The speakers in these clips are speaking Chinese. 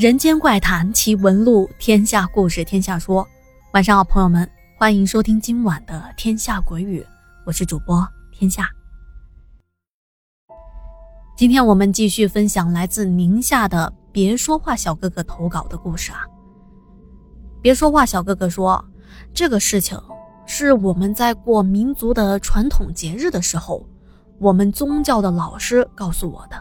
人间怪谈奇闻录，天下故事天下说。晚上好，朋友们，欢迎收听今晚的《天下鬼语》，我是主播天下。今天我们继续分享来自宁夏的“别说话小哥哥”投稿的故事啊。别说话小哥哥说，这个事情是我们在过民族的传统节日的时候，我们宗教的老师告诉我的。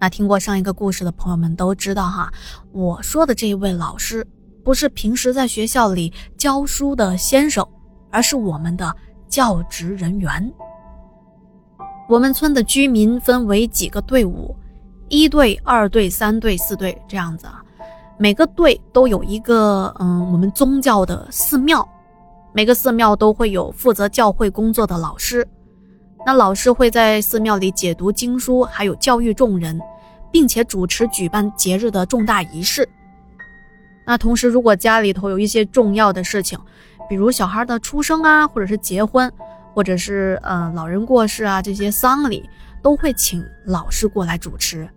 那听过上一个故事的朋友们都知道哈，我说的这一位老师不是平时在学校里教书的先生，而是我们的教职人员。我们村的居民分为几个队伍，一队、二队、三队、四队这样子啊，每个队都有一个嗯，我们宗教的寺庙，每个寺庙都会有负责教会工作的老师。那老师会在寺庙里解读经书，还有教育众人，并且主持举办节日的重大仪式。那同时，如果家里头有一些重要的事情，比如小孩的出生啊，或者是结婚，或者是呃老人过世啊，这些丧礼都会请老师过来主持。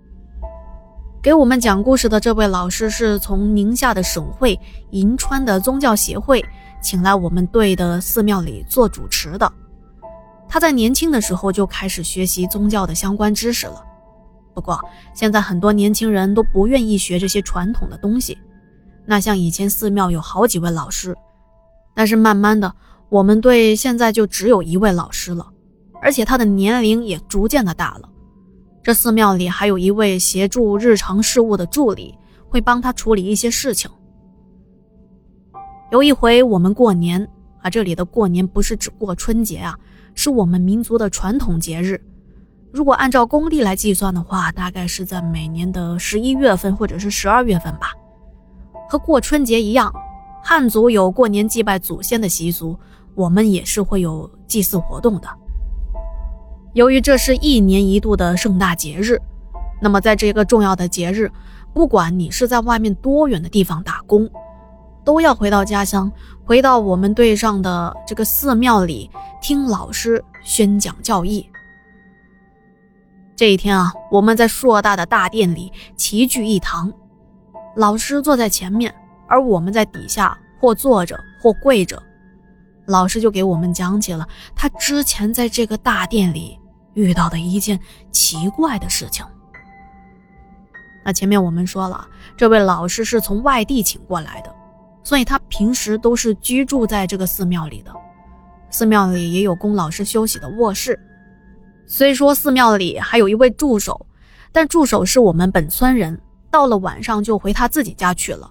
给我们讲故事的这位老师是从宁夏的省会银川的宗教协会请来我们队的寺庙里做主持的。他在年轻的时候就开始学习宗教的相关知识了，不过现在很多年轻人都不愿意学这些传统的东西。那像以前寺庙有好几位老师，但是慢慢的，我们队现在就只有一位老师了，而且他的年龄也逐渐的大了。这寺庙里还有一位协助日常事务的助理，会帮他处理一些事情。有一回我们过年啊，这里的过年不是指过春节啊。是我们民族的传统节日，如果按照公历来计算的话，大概是在每年的十一月份或者是十二月份吧。和过春节一样，汉族有过年祭拜祖先的习俗，我们也是会有祭祀活动的。由于这是一年一度的盛大节日，那么在这个重要的节日，不管你是在外面多远的地方打工。都要回到家乡，回到我们队上的这个寺庙里听老师宣讲教义。这一天啊，我们在硕大的大殿里齐聚一堂，老师坐在前面，而我们在底下或坐着或跪着。老师就给我们讲起了他之前在这个大殿里遇到的一件奇怪的事情。那前面我们说了，这位老师是从外地请过来的。所以他平时都是居住在这个寺庙里的，寺庙里也有供老师休息的卧室。虽说寺庙里还有一位助手，但助手是我们本村人，到了晚上就回他自己家去了。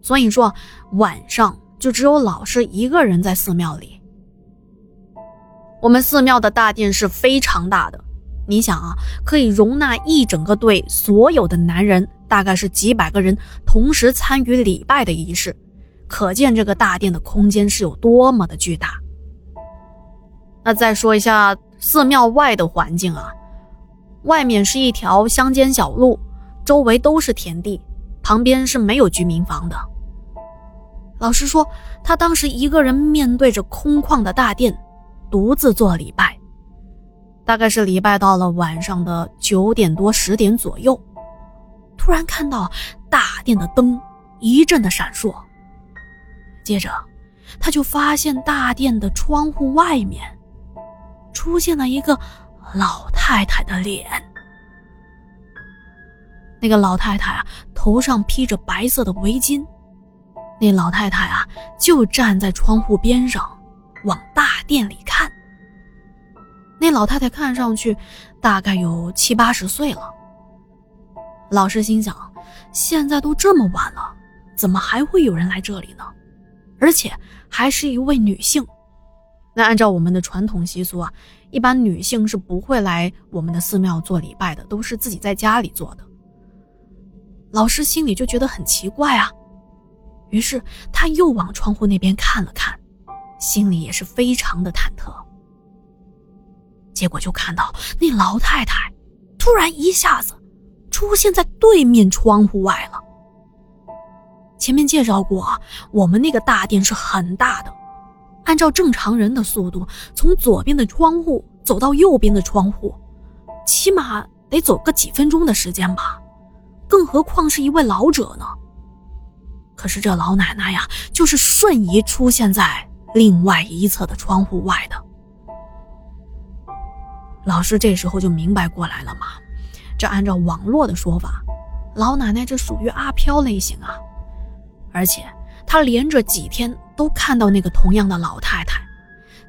所以说晚上就只有老师一个人在寺庙里。我们寺庙的大殿是非常大的，你想啊，可以容纳一整个队所有的男人，大概是几百个人同时参与礼拜的仪式。可见这个大殿的空间是有多么的巨大。那再说一下寺庙外的环境啊，外面是一条乡间小路，周围都是田地，旁边是没有居民房的。老师说，他当时一个人面对着空旷的大殿，独自做礼拜，大概是礼拜到了晚上的九点多十点左右，突然看到大殿的灯一阵的闪烁。接着，他就发现大殿的窗户外面出现了一个老太太的脸。那个老太太啊，头上披着白色的围巾。那老太太啊，就站在窗户边上，往大殿里看。那老太太看上去大概有七八十岁了。老师心想：现在都这么晚了，怎么还会有人来这里呢？而且还是一位女性，那按照我们的传统习俗啊，一般女性是不会来我们的寺庙做礼拜的，都是自己在家里做的。老师心里就觉得很奇怪啊，于是他又往窗户那边看了看，心里也是非常的忐忑。结果就看到那老太太突然一下子出现在对面窗户外了。前面介绍过啊，我们那个大殿是很大的，按照正常人的速度，从左边的窗户走到右边的窗户，起码得走个几分钟的时间吧，更何况是一位老者呢？可是这老奶奶呀，就是瞬移出现在另外一侧的窗户外的。老师这时候就明白过来了嘛，这按照网络的说法，老奶奶这属于阿飘类型啊，而且他连着几天都看到那个同样的老太太，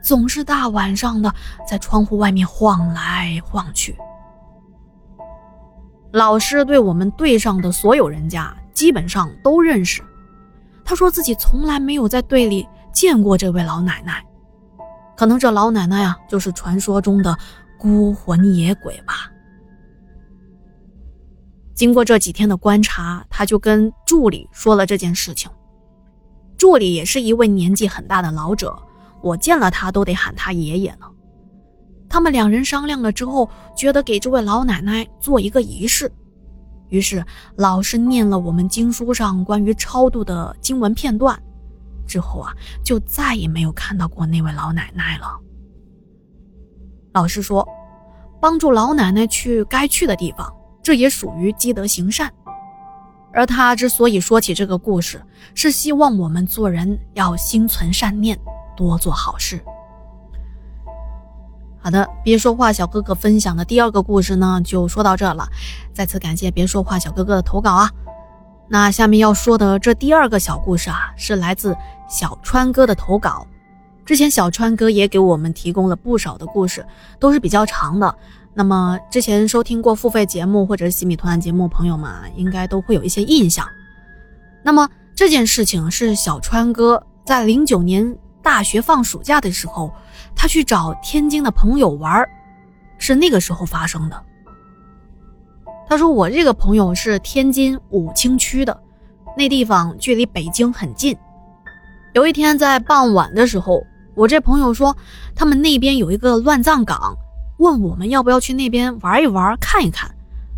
总是大晚上的在窗户外面晃来晃去。老师对我们队上的所有人家基本上都认识，他说自己从来没有在队里见过这位老奶奶，可能这老奶奶呀就是传说中的。孤魂野鬼吧。经过这几天的观察，他就跟助理说了这件事情。助理也是一位年纪很大的老者，我见了他都得喊他爷爷呢。他们两人商量了之后，觉得给这位老奶奶做一个仪式，于是老师念了我们经书上关于超度的经文片段，之后啊，就再也没有看到过那位老奶奶了。老师说，帮助老奶奶去该去的地方，这也属于积德行善。而他之所以说起这个故事，是希望我们做人要心存善念，多做好事。好的，别说话小哥哥分享的第二个故事呢，就说到这了。再次感谢别说话小哥哥的投稿啊。那下面要说的这第二个小故事啊，是来自小川哥的投稿。之前小川哥也给我们提供了不少的故事，都是比较长的。那么之前收听过付费节目或者是洗米团节目朋友们应该都会有一些印象。那么这件事情是小川哥在零九年大学放暑假的时候，他去找天津的朋友玩，是那个时候发生的。他说我这个朋友是天津武清区的，那地方距离北京很近。有一天在傍晚的时候。我这朋友说，他们那边有一个乱葬岗，问我们要不要去那边玩一玩、看一看，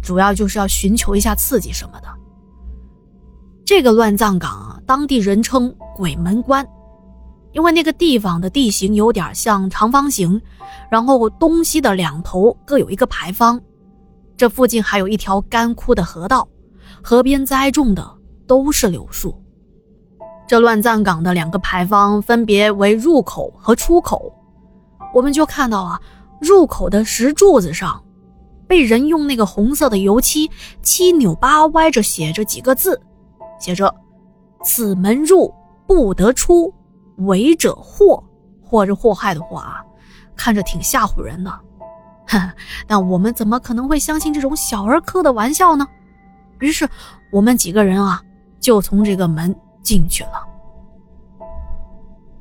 主要就是要寻求一下刺激什么的。这个乱葬岗啊，当地人称“鬼门关”，因为那个地方的地形有点像长方形，然后东西的两头各有一个牌坊，这附近还有一条干枯的河道，河边栽种的都是柳树。这乱葬岗的两个牌坊分别为入口和出口，我们就看到啊，入口的石柱子上，被人用那个红色的油漆七扭八歪着写着几个字，写着“此门入不得出，违者祸”或者祸害的祸啊，看着挺吓唬人的。但我们怎么可能会相信这种小儿科的玩笑呢？于是我们几个人啊，就从这个门。进去了。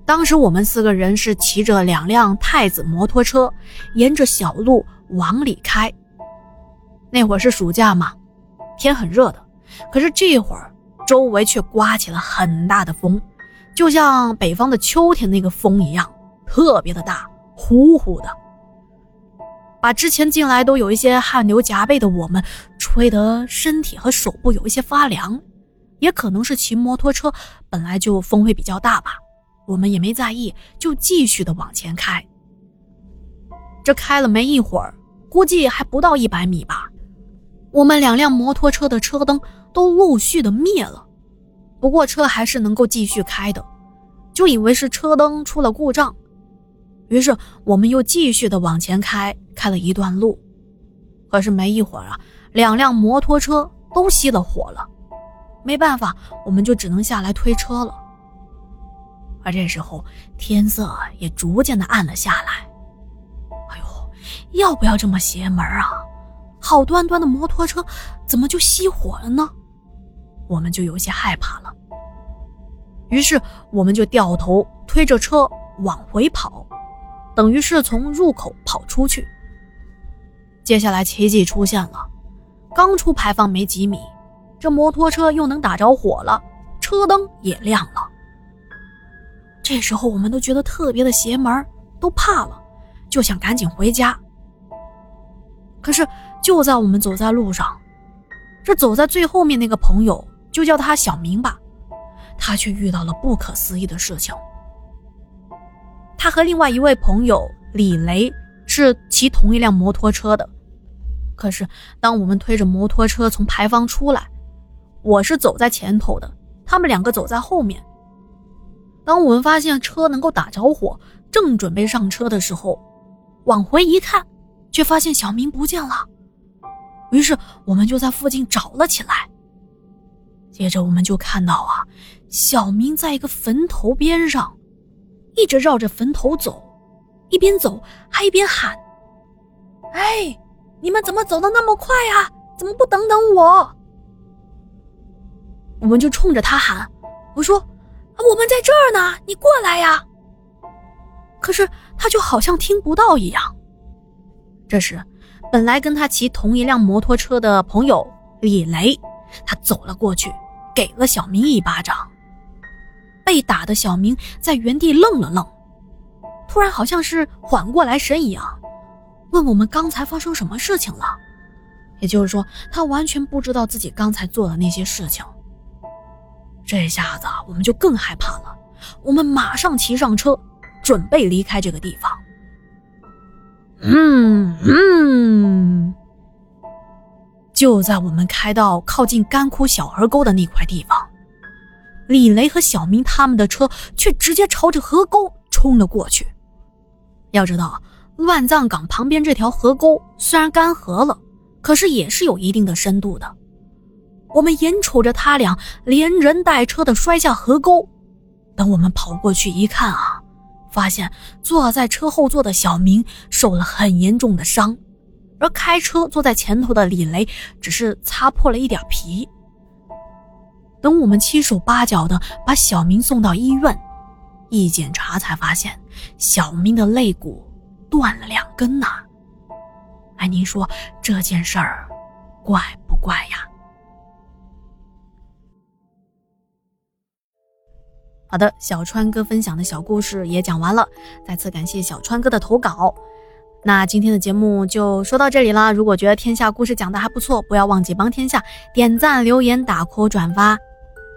当时我们四个人是骑着两辆太子摩托车，沿着小路往里开。那会儿是暑假嘛，天很热的，可是这会儿周围却刮起了很大的风，就像北方的秋天那个风一样，特别的大，呼呼的，把之前进来都有一些汗流浃背的我们吹得身体和手部有一些发凉。也可能是骑摩托车本来就风会比较大吧，我们也没在意，就继续的往前开。这开了没一会儿，估计还不到一百米吧，我们两辆摩托车的车灯都陆续的灭了，不过车还是能够继续开的，就以为是车灯出了故障，于是我们又继续的往前开，开了一段路，可是没一会儿啊，两辆摩托车都熄了火了。没办法，我们就只能下来推车了。而这时候天色也逐渐的暗了下来。哎呦，要不要这么邪门啊？好端端的摩托车怎么就熄火了呢？我们就有些害怕了。于是我们就掉头推着车往回跑，等于是从入口跑出去。接下来奇迹出现了，刚出牌坊没几米。这摩托车又能打着火了，车灯也亮了。这时候我们都觉得特别的邪门，都怕了，就想赶紧回家。可是就在我们走在路上，这走在最后面那个朋友，就叫他小明吧，他却遇到了不可思议的事情。他和另外一位朋友李雷是骑同一辆摩托车的，可是当我们推着摩托车从牌坊出来。我是走在前头的，他们两个走在后面。当我们发现车能够打着火，正准备上车的时候，往回一看，却发现小明不见了。于是我们就在附近找了起来。接着我们就看到啊，小明在一个坟头边上，一直绕着坟头走，一边走还一边喊：“哎，你们怎么走的那么快呀？怎么不等等我？”我们就冲着他喊：“我说。”我们在这儿呢，你过来呀！可是他就好像听不到一样。这时，本来跟他骑同一辆摩托车的朋友李雷，他走了过去，给了小明一巴掌。被打的小明在原地愣了愣，突然好像是缓过来神一样，问我们刚才发生什么事情了。也就是说，他完全不知道自己刚才做的那些事情。这下子我们就更害怕了，我们马上骑上车，准备离开这个地方。嗯嗯，就在我们开到靠近干枯小河沟的那块地方，李雷和小明他们的车却直接朝着河沟冲了过去。要知道，乱葬岗旁边这条河沟虽然干涸了，可是也是有一定的深度的。我们眼瞅着他俩连人带车的摔下河沟，等我们跑过去一看啊，发现坐在车后座的小明受了很严重的伤，而开车坐在前头的李雷只是擦破了一点皮。等我们七手八脚的把小明送到医院，一检查才发现小明的肋骨断了两根呐。哎，您说这件事儿怪不怪呀？好的，小川哥分享的小故事也讲完了，再次感谢小川哥的投稿。那今天的节目就说到这里啦。如果觉得天下故事讲的还不错，不要忘记帮天下点赞、留言、打 call、转发。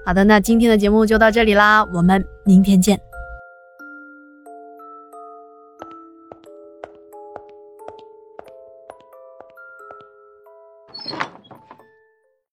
好的，那今天的节目就到这里啦，我们明天见。